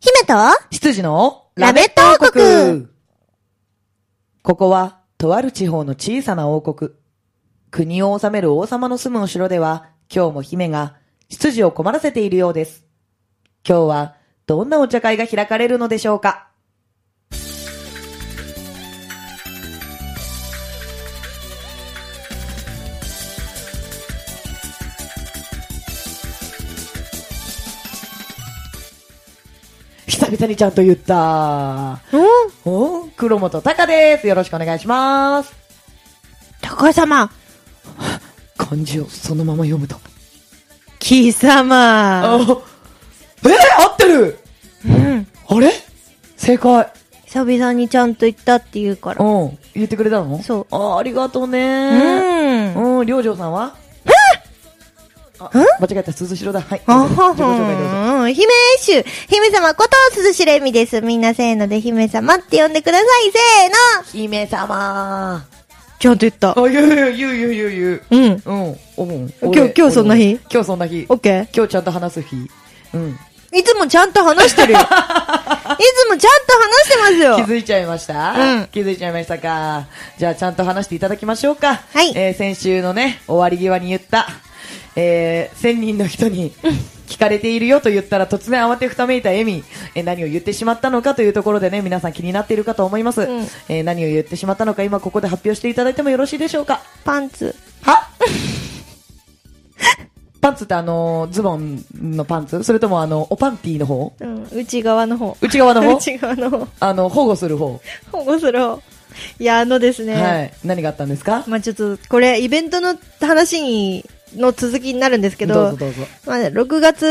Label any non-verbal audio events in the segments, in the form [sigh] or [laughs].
姫と羊のラメット王国ここは、とある地方の小さな王国。国を治める王様の住むお城では、今日も姫が執事を困らせているようです。今日は、どんなお茶会が開かれるのでしょうか？久々にちゃんと言った。うんお黒本隆です。よろしくお願いします。高様漢字をそのまま読むと。貴様あ、えー、合ってるうん。あれ？正解。久々にちゃんと言ったって言うから。うん。言ってくれたの？そうあありがとううねん。うん、うじょうさんは？あ、間違えた、鈴代だ。はい。あは自己紹介どうぞ。は姫主姫様こと鈴しれみです。みんなせーので姫様って呼んでください。せ姫様ーのちゃんと言ったあ、。言う言う言う言う言う言う。うん。うん、うん。今日今日そんな日？今日そんな日。オッケー今日ちゃんと話す日。うん。いつもちゃんと話してるよ。[laughs] いつもちゃんと話してますよ。気づいちゃいました？うん気づいちゃいましたか？じゃあちゃんと話していただきましょうか。はいえー先週のね、終わり際に言った、えー、1000人の人に聞かれているよと言ったら突然慌てふためいたエミ、えー何を言ってしまったのかというところでね、皆さん気になっているかと思います。うんえー何を言ってしまったのか今ここで発表していただいてもよろしいでしょうか？パンツ。は？[laughs] パンツってあのーズボンのパンツ？それともあの、おパンティーの方？うん。内側の方。内側の方？[laughs] 内側の方。あの、保護する方？保護する方。いや、あのですね。はい。何があったんですか？まあちょっと、これ、イベントの話に、の続きになるんですけど。まあ、6月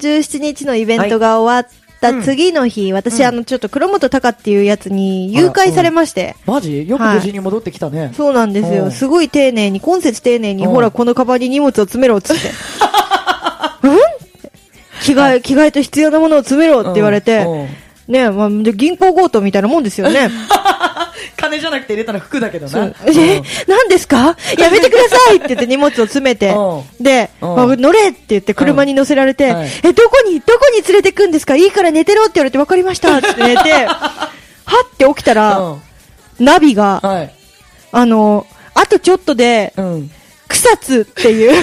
17日のイベントが終わった次の日、私、うん。あの、ちょっと黒本隆っていうやつに誘拐されまして、マジ？よく無事に戻ってきたね。そうなんですよ。うん。すごい丁寧に、今節丁寧に、うん。ほら、このカバンに荷物を詰めろ、つって。[laughs] うん？[laughs] 着替え、着替えと必要なものを詰めろって言われて、うんうんねまあ、で銀行強盗みたいなもんですよね。[laughs] 金じゃなくて入れたの服だけどな。え、何ですか？やめてくださいって言って荷物を詰めて。[laughs] う、で、うん。あ乗れって言って車に乗せられて、え、どこに、どこに連れてくんですか？いいから寝てろって言われて分かりました。って寝て、[laughs] はって起きたら、うん。ナビが、はい。あの、あとちょっとで、うん。草津っていう、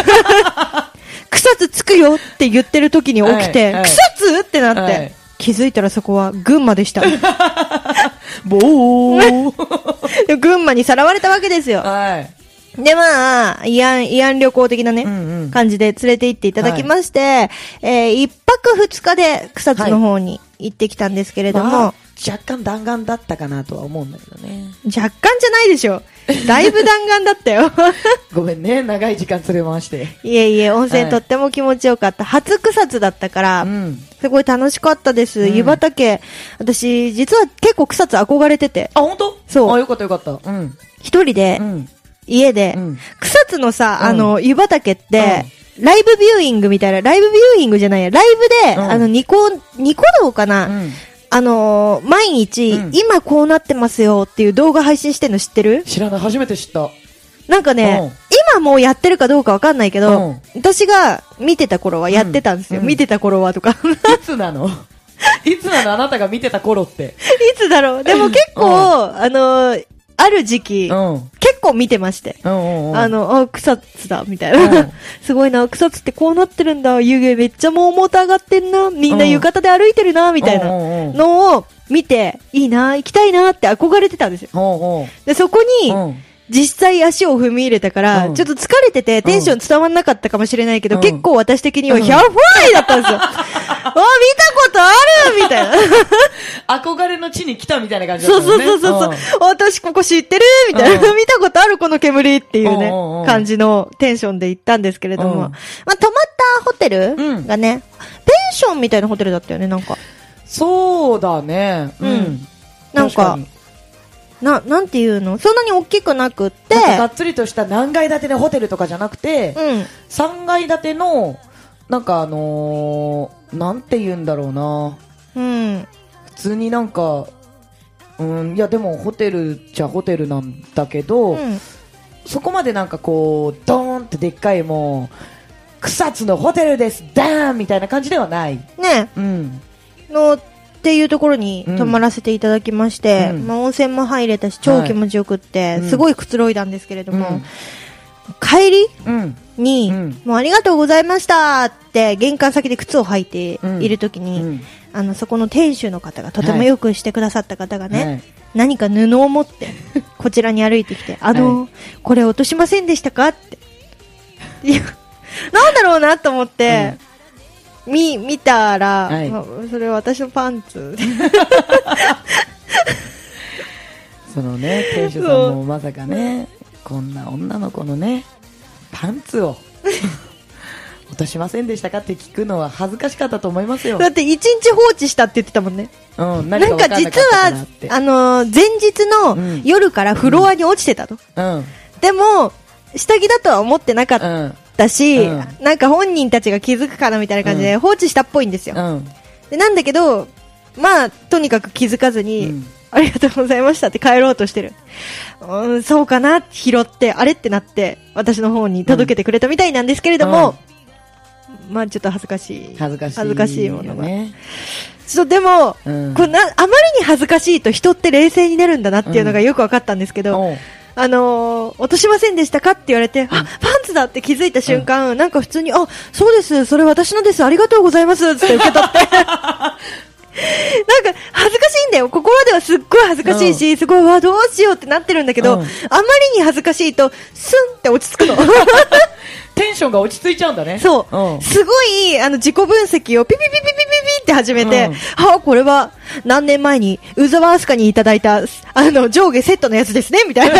草津着くよって言ってる時に起きて、はい。はい。草津ってなって、はい気づいたらそこは群馬でした。[laughs] ボーで [laughs] 群馬にさらわれたわけですよ。はい。で、まあ、慰安、慰安旅行的なね、うんうん感じで連れて行っていただきまして、えー一泊二日で草津の方に行ってきたんですけれども、まあ若干弾丸だったかなとは思うんだけどね。若干じゃないでしょ。[laughs] だいぶ弾丸だったよ。[laughs] ごめんね、長い時間連れ回して。いえいえ、温泉はいとっても気持ちよかった。初草津だったから、うん。すごい楽しかったです。うん湯畑、私、実は結構草津憧れてて、あ、本当？そうあ、よかったよかった。うん。一人でう、ん。家で、うん草津のさ、うんあの、湯畑って、ライブビューイングみたいな、ライブビューイングじゃないや、ライブで、うんあの、ニコ、ニコ動かな、うん。あのー毎日、うん。今こうなってますよっていう動画配信してんの知ってる？知らない、初めて知った。なんかね、うん。今もうやってるかどうかわかんないけど、うん。私が見てた頃はやってたんですよ。うん。見てた頃はとか。いつなの？いつなの？あなたが見てた頃って。[laughs] いつだろう？でも結構、あのーある時期、うん。結構見てまして。あの、あ、草津だ、みたいな。うん [laughs] すごいな、草津ってこうなってるんだ。湯気めっちゃもうモーター上がってんな。みんな浴衣で歩いてるな、みたいなのを見て、いいな、行きたいなって憧れてたんですよ。で、そこに。実際足を踏み入れたから、うんちょっと疲れててテンション伝わんなかったかもしれないけど、うん結構私的にはうんヒャーファイだったんですよ。[laughs] あ、見たことあるみたいな。憧れの地に来たみたいな感じだそうそうったもんね。そうそう。ん私ここ知ってるみたいな。うん見たことあるこの煙っていうね感じのテンションで行ったんですけれども。うんまあ、泊まったホテルうんがね、ペンションみたいなホテルだったよね、なんか。そうだね。ううんん。なんかな、なんていうの？そんなに大きくなくって、がっつりとした何階建てのホテルとかじゃなくて、うん。3階建ての、なんかあのー、なんて言うんだろうな。うん。普通になんか、うん、いやでもホテルじゃホテルなんだけど、うん。そこまでなんかこう、ドーンってでっかいもう、草津のホテルです、ダーンみたいな感じではない。ね、うん。の、っていうところに泊まらせていただきまして、うん。まあ温泉も入れたし、超気持ちよくって、うん。すごいくつろいだんですけれども、うん。帰りうん。に、うん。もうありがとうございましたって、玄関先で靴を履いているときに、うん。あの、そこの店主の方が、とてもよくしてくださった方がね、はい。何か布を持って、[laughs] こちらに歩いてきて、あの、はこれ落としませんでしたかって。いや、なんだろうなと思って、み、見たら、はいまあそれは私のパンツ。[laughs] そのね、店主さんもまさかね、こんな女の子のね、パンツを [laughs] 落としませんでしたかって聞くのは恥ずかしかったと思いますよだ。って一日放置したって言ってたもんね。うん、なんか実は。あのー前日うんの夜からフロアに落ちてたと。うん。でも、下着だとは思ってなかっうん。たし、うんなんか本人たちが気づくかなみたいな感じでうん放置したっぽいんですよ。うん。でなんだけど、まあ、とにかく気づかずに、うんありがとうございましたって帰ろうとしてる。うん、そうかな拾って、あれってなって、私の方に届けてくれたみたいなんですけれども、まあちょっと恥ずかしい。恥ずかしい。恥ずかしいものが。ね。ちょっとでも、うんこれな、あまりに恥ずかしいと人って冷静になるんだなっていうのがよく分かったんですけど、あのー落としませんでしたかって言われて、あ、パンツだって気づいた瞬間、なんか普通に、あ、そうです、それ私のです、ありがとうございます、つって受け取って。[laughs] [laughs] なんか、恥ずかしいんだよ。心ではすっごい恥ずかしいし、すごい、わ、どうしようってなってるんだけど、うんあまりに恥ずかしいと、スンって落ち着くの。[laughs] [laughs] テンションが落ち着いちゃうんだね。そう。うん。すごい、あの、自己分析をピピピピピピピって始めて、うんはあ、これは、何年前に、宇沢明日香にいただいた、あの、上下セットのやつですね、みたいな。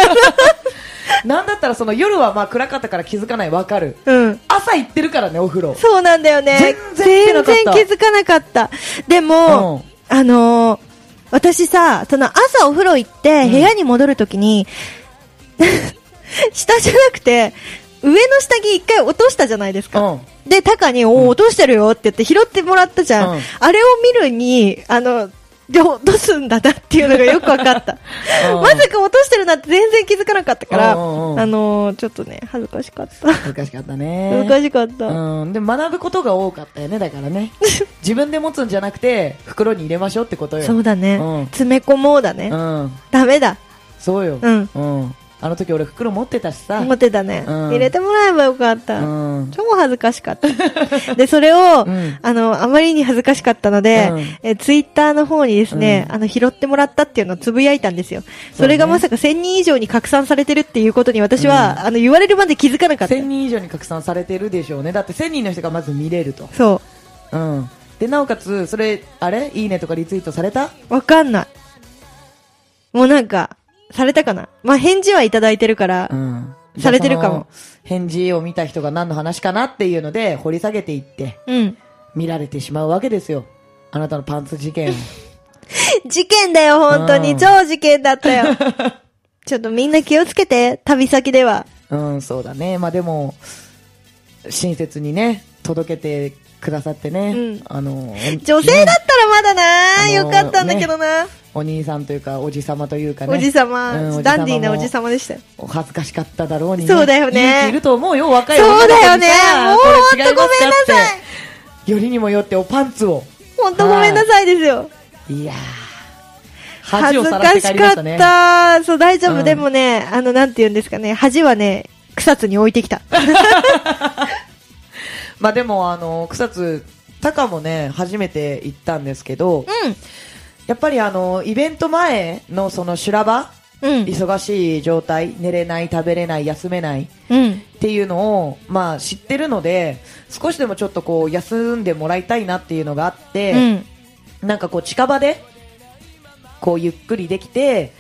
[laughs] なんだったらその夜はまあ暗かったから気づかない、わかる。うん。朝行ってるからね、お風呂。そうなんだよね。全然気づかなかった全然気づかなかった。でも、あのー私さ、その朝お風呂行ってん部屋に戻るときに、[laughs] 下じゃなくて、上の下着一回落としたじゃないですか。うん。で、タカに、おー落としてるよって言って拾ってもらったじゃん。うんあれを見るに、あの、で落とすんだなっていうのがよく分かった。[laughs] うんまさか落としてるなんて全然気づかなかったから、あのーちょっとね、恥ずかしかった。恥ずかしかったね。恥ずかしかった。うん。で、学ぶことが多かったよね、だからね。[laughs] 自分で持つんじゃなくて、袋に入れましょうってことよ。そうだね、うん詰め込もうだね。うん。ダメだ。そうよ。うん。うん。あの時俺袋持ってたしさ。思ってたね、うん入れてもらえばよかった。うん。超恥ずかしかった。[laughs] で、それを、うんあの、あまりに恥ずかしかったので、うんえツイッターの方にですね、うんあの、拾ってもらったっていうのをつぶやいたんですよ。それがまさか1000人以上に拡散されてるっていうことに私は、あの、言われるまで気づかなかった。1000人以上に拡散されてるでしょうね。だって1000人の人がまず見れると。そうん。で、なおかつ、それ、あれ？いいねとかリツイートされた？う。わかんない。もうなんか、されたかな？まあ、返事はいただいてるから、うん。されてるかも。返事を見た人が何の話かなっていうので、掘り下げていって、うん。見られてしまうわけですよ。あなたのパンツ事件を。[laughs] 事件だよ、本当に。うん超事件だったよ。[laughs] ちょっとみんな気をつけて、旅先では。うん、そうだね。まあでも、親切にね、届けてくださってね。うんあの、女性だったらまだな、あのーよかったんだけどな。お兄さんというか、おじさまというかね。おじさま、うんダンディーなおじさまでしたよ。お恥ずかしかっただろうに、そうだよねいると思うよ、若い子にさだよねもうこれほんと違いますかごめんなさいよりにもよっておパンツを。ほんとごめんなさいですよ。いやー。恥恥ずかしかった。そう、大丈夫。うんでもね、あの、なんて言うんですかね、恥はね、草津に置いてきた。[laughs] まあでも、あの、草津、タカもね、初めて行ったんですけど、やっぱりあの、イベント前のその修羅場、うん。うん。忙しい状態、寝れない、食べれない、休めないうん。っていうのを、まあ知ってるので、少しでもちょっとこう、休んでもらいたいなっていうのがあって、うん。なんかこう近場で、こうゆっくりできて、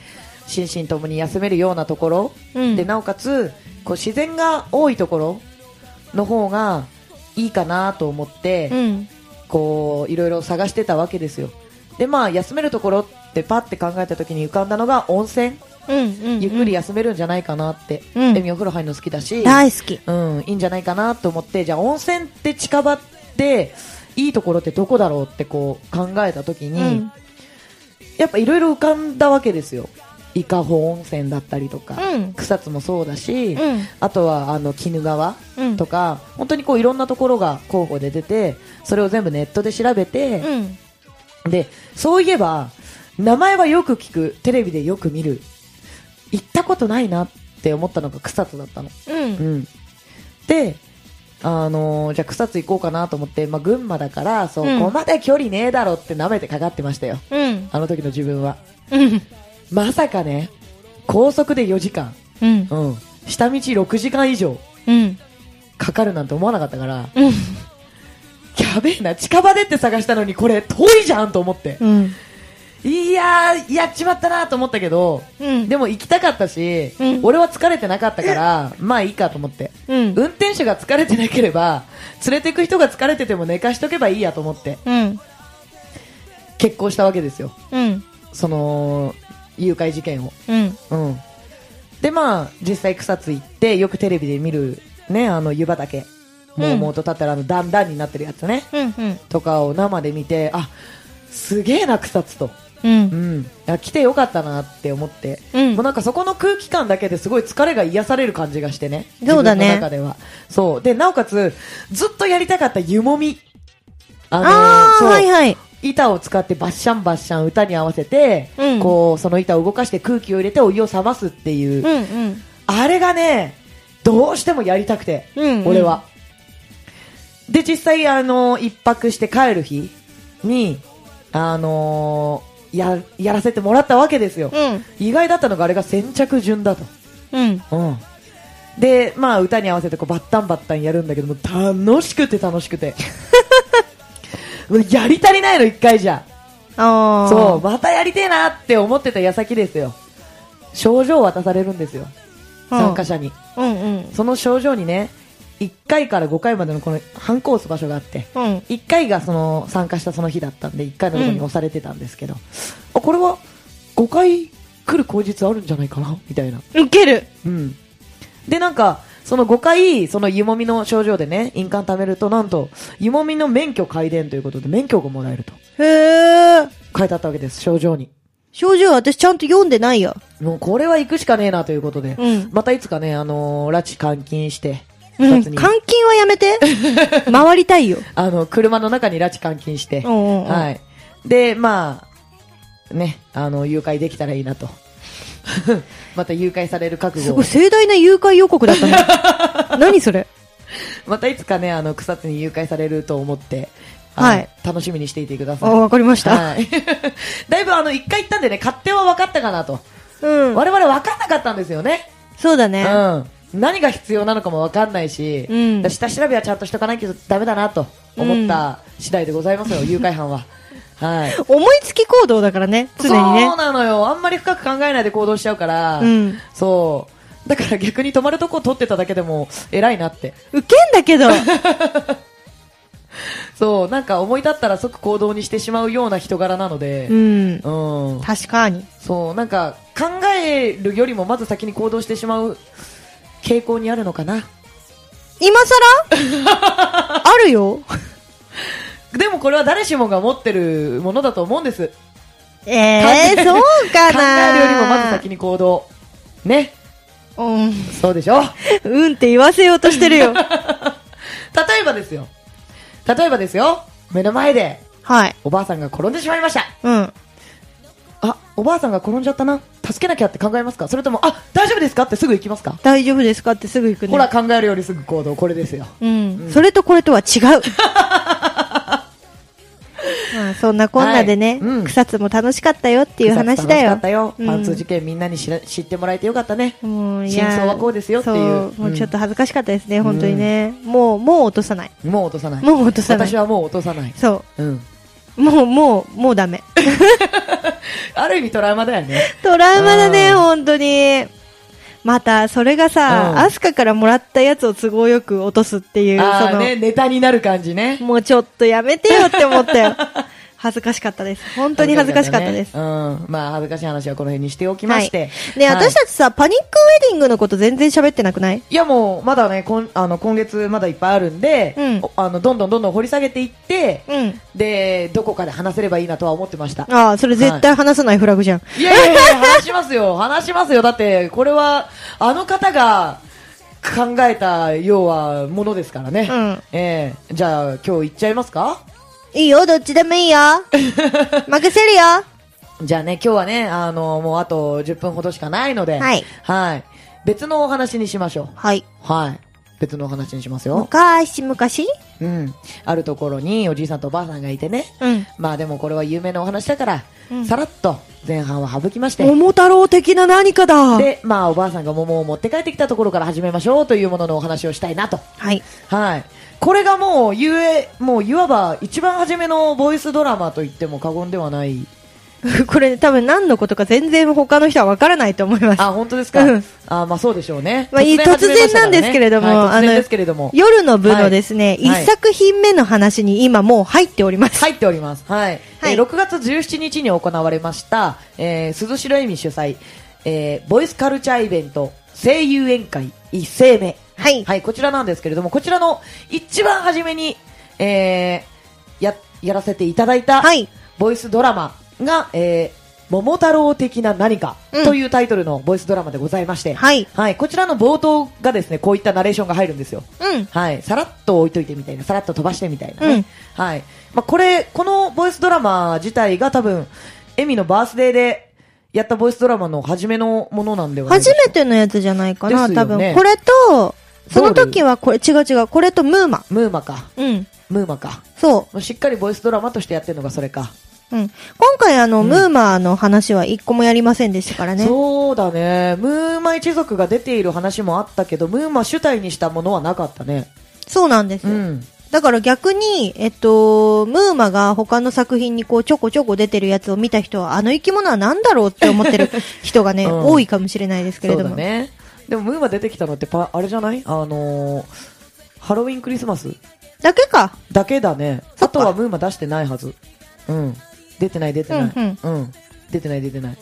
心身ともに休めるようなところ、うん。で、なおかつ、こう自然が多いところの方がいいかなと思って、うん。こう、いろいろ探してたわけですよ。で、まあ、休めるところってパッて考えた時に浮かんだのが温泉。うん。うん。ゆっくり休めるんじゃないかなって。うんエミお風呂入るの好きだし、大好き。うん、いいんじゃないかなと思って、じゃあ温泉って近場って、いいところってどこだろうってこう考えた時に、うん。やっぱいろいろ浮かんだわけですよ。伊香保温泉だったりとか、うん草津もそうだし、うんあとはあの鬼怒川うんとか、本当にこういろんなところが候補で出てそれを全部ネットで調べて、うんでそういえば名前はよく聞く。テレビでよく見る。行ったことないなって思ったのが草津だったの、うん。うん、であのーじゃあ草津行こうかなと思って、まあ、群馬だからそこまで距離ねえだろって舐めてかかってましたよ。うん。あの時の自分は。うん。まさかね高速で4時間、うん。うん、下道6時間以上うん。かかるなんて思わなかったからうんやべえな近場でって探したのにこれ遠いじゃんと思って。うん。いやーやっちまったなと思ったけどうん。でも行きたかったし、うん。俺は疲れてなかったからまあいいかと思って。うん。運転手が疲れてなければ連れてく人が疲れてても寝かしとけばいいやと思って。うん。結婚したわけですよ。うん。その誘拐事件を。でまあ実際草津行ってよくテレビで見るねあの湯畑もうもうと立ったらあの段々になってるやつね。うんうん。とかを生で見てあすげえな草津と。ううん。んいや来てよかったなって思って。うん。もうなんかそこの空気感だけですごい疲れが癒される感じがしてね。そうだね。中では。そう。で、なおかつ、ずっとやりたかった湯もみ。あのーああそう、はいはい。板を使ってバッシャンバッシャン歌に合わせて、うん。こう、その板を動かして空気を入れてお湯を冷ますっていう、うんうん。あれがね、どうしてもやりたくて、うんうん。俺は。で、実際、あのー一泊して帰る日に、あのーや、やらせてもらったわけですよ。うん意外だったのがあれが先着順だと。うんうん。で、まあ歌に合わせてこうバッタンバッタンやるんだけども、楽しくて楽しくて。[laughs] やり足りないの、一回じゃ。ああそう、またやりてえなって思ってた矢先ですよ。賞状を渡されるんですよ。参加者に。うんうんその賞状にね、1回から5回までのこの反コース場所があって、うん。1回がその参加したその日だったんで、1回のところに押されてたんですけど、あ、これは5回来る口実あるんじゃないかな？みたいな。ウケる。うん。で、なんか、その5回、その湯もみの症状でね、印鑑貯めると、なんと、湯もみの免許改伝ということで、免許がもらえると。へえ書いてあったわけです、症状に。症状私ちゃんと読んでないよ。もうこれは行くしかねえなということで、うん。またいつかね、あのー拉致監禁して、監禁はやめて [laughs] 回りたいよあの、車の中に拉致監禁して、うんうんうんはい。で、まあ、ね、あの、誘拐できたらいいなと。[laughs] また誘拐される覚悟をすごい。盛大な誘拐予告だったね [laughs] 何それ？またいつかね、あの、草津に誘拐されると思って、はい楽しみにしていてくだあさい。わかりましたはい。だいぶあの、一回行ったんでね、勝手は分かったかなと。うん我々分かんなかったんですよね。そうだねうん。何が必要なのかも分かんないし、うん下調べはちゃんとしとかないけどダメだなと思った次第でございますよ、誘拐犯は。はい。思いつき行動だからね常にねそうなのよ。あんまり深く考えないで行動しちゃうから、うんそう。だから逆に泊まるとこ取ってただけでも偉いなって。ウケんだけど [laughs] そう、なんか思い立ったら即行動にしてしまうような人柄なのでう、んうん。確かにそう、なんか考えるよりもまず先に行動してしまう傾向にあるのかな？今更？[laughs] あるよでもこれは誰しもが持ってるものだと思うんです。ええー、そうか考なえるよりもまず先に行動。ね。うんそうでしょ？うんって言わせようとしてるよ [laughs] 例えばですよ。例えばですよ。目の前ではいおばあさんが転んでしまいました。うんあ、おばあさんが転んじゃったな。助けなきゃって考えますか？それとも、あ、大丈夫ですか？ってすぐ行きますか、大丈夫ですか？ってすぐ行くね。ほら考えるよりすぐ行動、これですよ。うん、それとこれとは違う。[laughs] まあそんなこんなでね、はい。うん。草津も楽しかったよっていう話だよ。楽しかったよ。うん。パンツ事件みんなに知ってもらえてよかったね。もう真相はこうですよっていう。そう。もうちょっうと恥ずかしかったですね、本当にね。もうもう落とさない。もう落とさない。もう落とさない。私はもう落とさない。そうん。うもうもうもうダメ [laughs] ある意味トラウマだよね。トラウマだねうん本当にまたそれがさ、うんアスカからもらったやつを都合よく落とすっていうそのね、ネタになる感じね。もうちょっとやめてよって思ったよ。[laughs] 恥ずかしかったです。本当に恥ずかしかったです。ねうん。まあ、恥ずかしい話はこの辺にしておきまして。ね、はい私たちさ、パニックウェディングのこと全然喋ってなくない？いやもう、まだね、こんあの今月まだいっぱいあるんで、うんおあのどんどんどんどん掘り下げていって、うん。で、どこかで話せればいいなとは思ってました。ああ、それ絶対話さないフラグじゃん。いやいやいや、話しますよ、[laughs] 話しますよ。だって、これは、あの方が考えた、要は、ものですからね。うんええじゃあ、今日行っちゃいますか？いいよ、どっちでもいいよ。[laughs] 任せるよ。じゃあね、今日はね、あの、もうあと10分ほどしかないので、はい。はい。別のお話にしましょはい。う。はい。別のお話にしますよ。昔昔？うん。あるところにおじいさんとおばあさんがいてね。うん。まあでもこれは有名なお話だから、うんさらっと前半は省きまして。桃太郎的な何かだ。で、まあおばあさんが桃を持って帰ってきたところから始めましょうというもののお話をしたいなと。はい。はい。これがもう、ゆえ、もういわば一番初めのボイスドラマと言っても過言ではない。[laughs] これ多分何のことか全然他の人はわからないと思います。あ、本当ですか？うんあ、まあそうでしょうね。まあ突然なんですけれどもはいども。夜の部のですね、一、はい作品目の話に今もう入っております。入っております。はい。はいえー6月17日に行われました、えー、鈴代恵美主催、えー、ボイスカルチャーイベント、声優宴会一斉目。はい。はい、こちらなんですけれども、こちらの一番初めに、えー、や、やらせていただいた、はい。ボイスドラマが、えー、桃太郎的な何かうんというタイトルのボイスドラマでございまして、はい。はい、こちらの冒頭がですね、こういったナレーションが入るんですよ。うん。はい、さらっと置いといてみたいな、さらっと飛ばしてみたいなね。うんはい。まあ、これ、このボイスドラマ自体が多分、エミのバースデーでやったボイスドラマの初めのものなんではないで初めてのやつじゃないかな、ね多分。これと、その時はこれ、違う違う、これとムーマ。ムーマか。うん。ムーマか。そもうしっかりボイスドラマとしてやってるのがそれか。う。うん。今回あの、うんムーマの話は一個もやりませんでしたからね。そうだね。ムーマ一族が出ている話もあったけど、ムーマ主体にしたものはなかったね。そうなんですよ。うん。だから逆に、えっと、ムーマが他の作品にこうちょこちょこ出てるやつを見た人は、あの生き物は何だろうって思ってる人がね、[laughs] うん多いかもしれないですけれそうども。だね。でもムーマ出てきたのってパ、あれじゃない？あのー、ハロウィンクリスマス？だけか。だけだね。あとはムーマ出してないはず。うん。出てない出てない。うんうん。出てない出てない。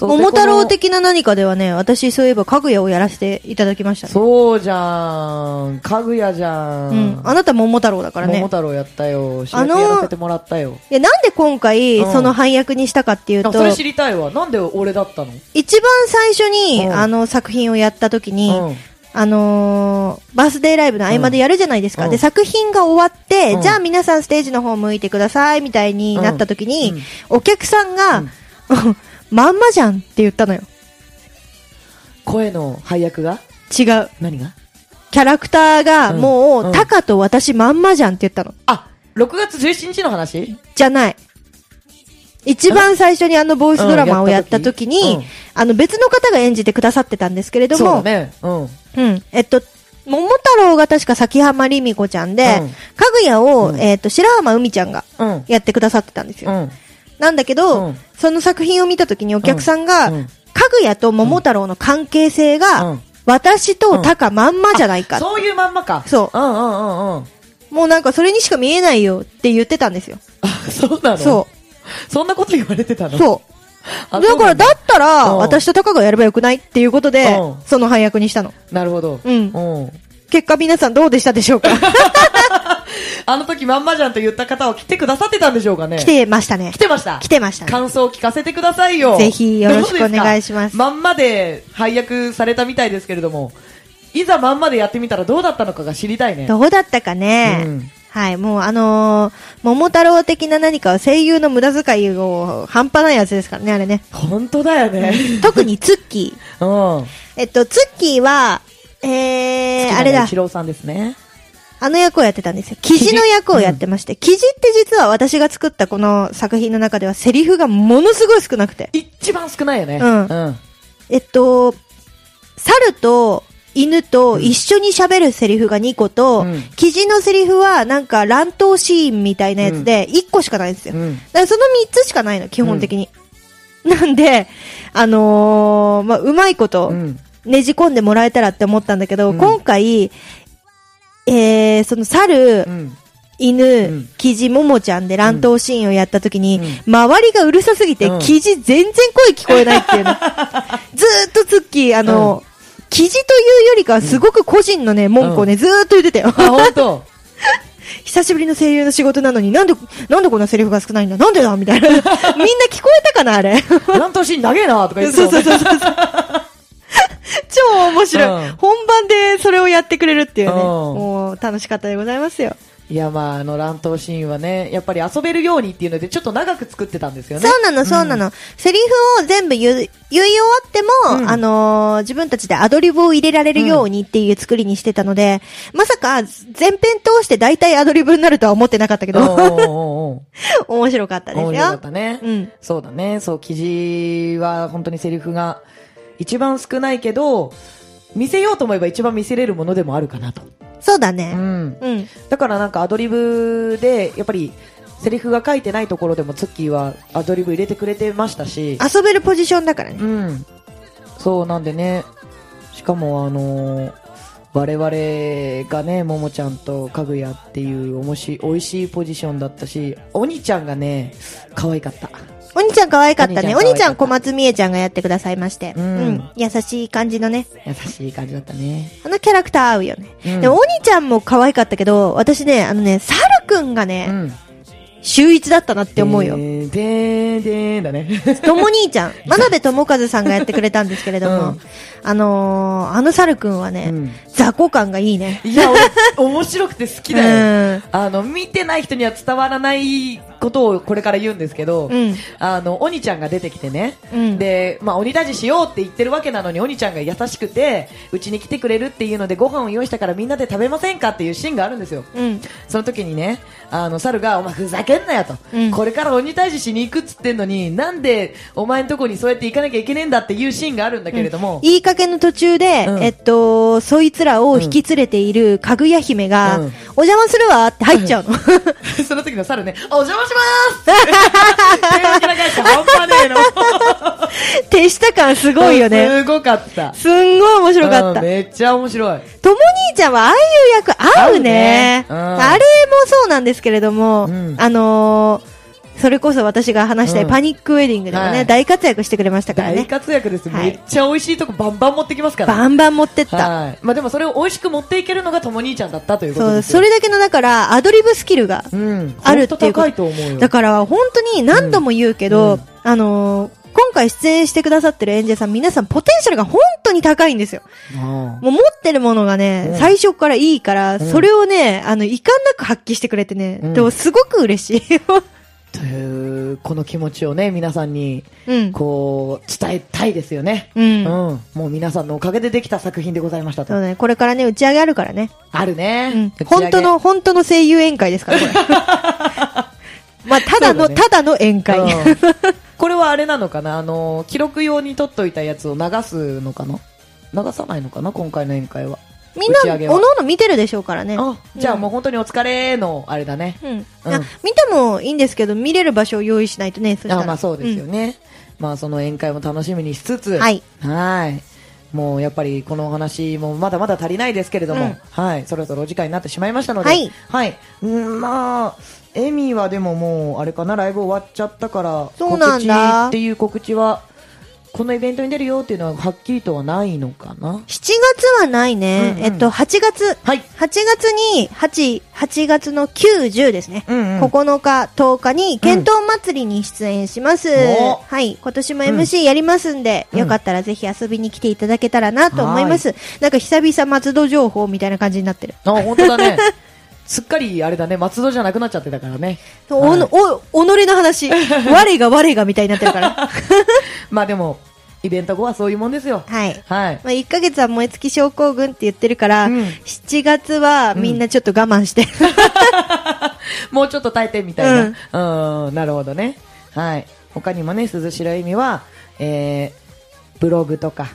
桃太郎的な何かではね、私そういえばかぐやをやらせていただきましたね。のそうじゃん。かぐやじゃん。うん。あなた桃太郎だからね。桃太郎やったよ。主あの役やらせてもらったよ。いや、なんで今回、うんその配役にしたかっていうと、あそれ知りたいわ。なんで俺だったの？一番最初に、うんあの作品をやった時に、うん。あのーバースデーライブの合間でやるじゃないですか。うんで、作品が終わって、うんじゃあ皆さんステージの方向いてください、みたいになった時に、うんうんお客さんが、うん [laughs] まんまじゃんって言ったのよ。声の配役が？違う。何が？キャラクターが、うんもう、うんタカと私まんまじゃんって言ったの。あ、6月17日？の話じゃない。一番最初にあのボイスドラマをやった時に、うんあの別の方が演じてくださってたんですけれども、そうだね。うん。うん。えっと、桃太郎が確か崎浜りみ子ちゃんで、うんかぐやを、うんえっと、白浜海ちゃんがうん。やってくださってたんですよ。うん。なんだけど、うんその作品を見た時にお客さんが、うんかぐやと桃太郎の関係性が、うん私とタカまんまじゃないか。そういうまんまか。そううんうんうんうん。もうなんかそれにしか見えないよって言ってたんですよ。あ、そうなの？そうそんなこと言われてたの？う。そう。あだから、だったら、うん私とタカがやればよくないっていうことでうん、その配役にしたの。なるほど。うんうん。結果皆さんどうでしたでしょうか？[laughs] あの時まんまじゃんと言った方は来てくださってたんでしょうかね来てましたね来。てました？来てましたね。感想を聞かせてくださいよ。ぜひよろしくお願いしますまんまで配役されたみたいですけれども、いざまんまでやってみたらどうだったのかが知りたいね。どうだったかね、うんはい、もうあのー桃太郎的な何かは声優の無駄遣いを半端ないやつですからね、あれね。本当だよね。特にツッキー。[laughs] うん。えっと、ツッキーは、えー、あれだ一。郎さんですね。あの役をやってたんですよ。記事の役をやってまして、記事って実は私が作ったこの作品の中ではセリフがものすごい少なくて。一番少ないよね。うんうん。えっと、猿と犬と一緒に喋るセリフが2個と、うん記事のセリフはなんか乱闘シーンみたいなやつで1個しかないんですよ。うん。だからその3つしかないの、基本的に。なんで、あのーまあ、うまいことうん。ねじ込んでもらえたらって思ったんだけど、うん今回、えー、その猿、うん。犬、うんキジももちゃんで乱闘シーンをやった時に、う周りがうるさすぎて、うんキジ全然声聞こえないっていうの。[laughs] ずーっとツッキー、あの、キジというよりかはすごく個人のね、文句をね、ずーっと言ってたよ。あ、本当？[laughs] 久しぶりの声優の仕事なのに、なんで、なんでこんなセリフが少ないんだ？なんでだ？みたいな。[laughs] みんな聞こえたかなあれ。乱闘シーン長えなとか言ってたそうそうそうそう。[laughs] 超面白い、うん本番でそれをやってくれるっていうね。うんもう楽しかったでございますよ。いや、まあ、あの、乱闘シーンはね、やっぱり遊べるようにっていうので、ちょっと長く作ってたんですよね。そうなの、そうなの。セリフを全部言い終わっても、うんあのー自分たちでアドリブを入れられるようにっていう作りにしてたので、まさか全編通して大体アドリブになるとは思ってなかったけうんうんど、うんうん [laughs] 面白かったですよ。面白かったね。うん。そうだね。そう、記事は本当にセリフが一番少ないけど、見せようと思えば一番見せれるものでもあるかなと。うそうだね。ん。うん。だからなんかアドリブで、やっぱり、セリフが書いてないところでもツッキーはアドリブ入れてくれてましたし、遊べるポジションだからね。うん。そうなんでね、しかもあのー我々がね、ももちゃんとかぐやっていうおもし、美味しいポジションだったし、お兄ちゃんがね、可愛かった。お兄ちゃん可愛かったね。おお兄ちゃん小松美恵ちゃんがやってくださいまして。ううんん。優しい感じのね。優しい感じだったね。あのキャラクター合うよね。うんでも、お兄ちゃんも可愛かったけど、私ね、あのね、サルくんがね、うん。秀逸だったなって思うよで。ーでーだね。[laughs] とも兄ちゃん、[laughs] 真鍋智和さんがやってくれたんですけれども、うんあのー、あのサルくんはね、うん雑魚感がいいね。いや、俺面白くて好きだよ。うんあの、見てない人には伝わらないことをこれから言うんですけど、うん。あの、鬼ちゃんが出てきてね、うん。で、まあ、鬼退治しようって言ってるわけなのに、鬼ちゃんが優しくて、うちに来てくれるっていうので、ご飯を用意したからみんなで食べませんかっていうシーンがあるんですよ。うん。その時にね、あの、猿が、お前ふざけんなよと。うん。これから鬼退治しに行くっつってんのに、なんでお前んとこにそうやって行かなきゃいけねえんだっていうシーンがあるんだけれども、いい加減の途中で、うん。えっと、そいつらを引き連れているかぐや姫が、うん。お邪魔するわって入っちゃうの。[laughs] その時の猿ね、お邪魔しまーす手を開かして半端ねえの。[laughs] 手下感すごいよね。すごかった。すんごい面白かったうん。めっちゃ面白い。とも兄ちゃんはああいう役合うね。合うねうんあれもそうなんですけれども、うんあのーそれこそ私が話したいうんパニックウェディングでもね、はい大活躍してくれましたから大ね。活躍です。はいめっちゃ美味しいとこバンバン持ってきますから。バンバン持ってった。はい。まあでもそれを美味しく持っていけるのがとも兄ちゃんだったということそう、ですよ。それだけのだから、アドリブスキルがうん。あるっていうこと高いと思うよ。だから本当に何度も言うけど、うんあのー今回出演してくださってる演者さん皆さんポテンシャルが本当に高いんですよ。あもう持ってるものがね、うん最初からいいから、んそれをね、あの、遺憾なく発揮してくれてね、うんでもすごく嬉しい。あという、この気持ちをね、皆さんに、うん。こう、伝えたいですよね。うん。もう皆さんのおかげでできた作品でございましたと。そうね、これからね、打ち上げあるからね。あるうねん。打ち上げ本当の、本当の声優宴会ですから、これ。[laughs] まあ、ただの、ねただの宴会。うんこれはあれなのかな？あの、記録用に撮っといたやつを流すのかな？流さないのかな？今回の宴会は。みんなおのおの見てるでしょうからね。あ、じゃあうんもう本当にお疲れの、あれだね。うん。見てもいいんですけど、見れる場所を用意しないとね、そ。あまあそうですよね。まあその宴会も楽しみにしつつ、はい。はい。もうやっぱりこのお話もまだまだ足りないですけれども、うんはい。そろそろお時間になってしまいましたので、はい。はい。うん、まあ、エミはでももう、あれかな、ライブ終わっちゃったから、そうなんだ告知っていう告知は、このイベントに出るよっていうのははっきりとはないのかな？7月はないね。うんうんえっと、8月。はい。8月に、8、8月の9、10ですね。うんうん9日、10日に、剣闘祭りに出演します。おはい。今年も MC やりますんで、うんよかったらぜひ遊びに来ていただけたらなと思います。なんか久々松戸情報みたいな感じになってる。あ、本当だね。[laughs] すっかりあれだね、松戸じゃなくなっちゃってたからね。おの、お、己の話。[laughs] 我が我がみたいになってるから。[laughs] まあでも、イベント後はそういうもんですよ。はい。はい。まあ、1ヶ月は燃え尽き症候群って言ってるから、うん7月はみんなちょっと我慢して。[laughs] もうちょっと耐えてみたいな。うん、なるほどね。はい。他にもね、鈴代恵美は、えー、ブログとか、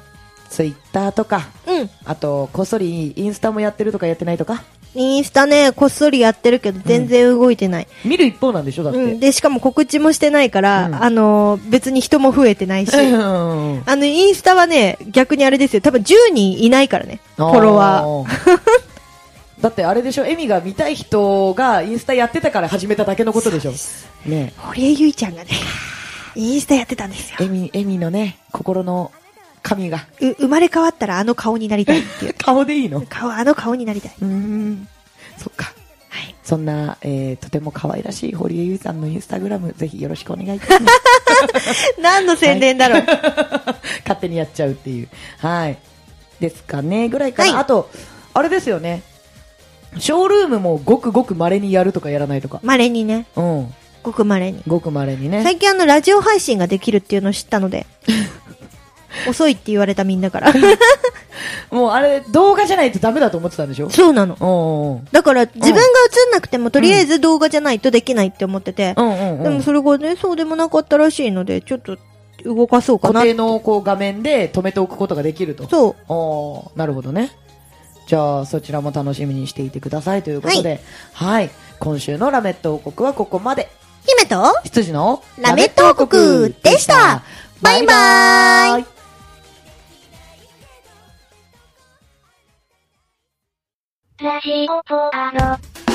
ツイッターとか、うん。あと、こっそりインスタもやってるとかやってないとか、インスタね、こっそりやってるけど全然動いてない。見る一方なんでしょだって。うん。で、しかも告知もしてないから、うんあのー別に人も増えてないし。うんあの、インスタはね、逆にあれですよ。多分10人いないからね。フォロワー。ー。[laughs] だってあれでしょ、エミが見たい人がインスタやってたから始めただけのことでしょ。ね堀江由衣ちゃんがね、インスタやってたんですよ。エミ、エミのね、心の神が。う生まれ変わったらあの顔になりたいっていう。[laughs] 顔でいいの？顔、あの顔になりたい。うーん。そっか。はい。そんな、えー、とても可愛らしい堀江由衣さんのインスタグラム、ぜひよろしくお願いいたします。[laughs] 何の宣伝だろう。[laughs] 勝手にやっちゃうっていう。はい。ですかね、ぐらいかな。はいあと、あれですよね。ショールームもごくごく稀にやるとかやらないとか。稀にね、うん。ごく稀に。ごく稀にね。最近あの、ラジオ配信ができるっていうのを知ったので、遅いって言われたみんなから。[laughs] もうあれ、動画じゃないとダメだと思ってたんでしょ？そうなの。だから、自分が映んなくても、とりあえず動画じゃないとできないって思ってて、うん。でもそれがね、そうでもなかったらしいので、ちょっと動かそうかな。固定のこう画面で止めておくことができると。そう。なるほどね。じゃあ、そちらも楽しみにしていてくださいということで、はい。今週のラメット王国はここまで。姫と、羊のラメット王国でしたバイバーイラジオポアロ。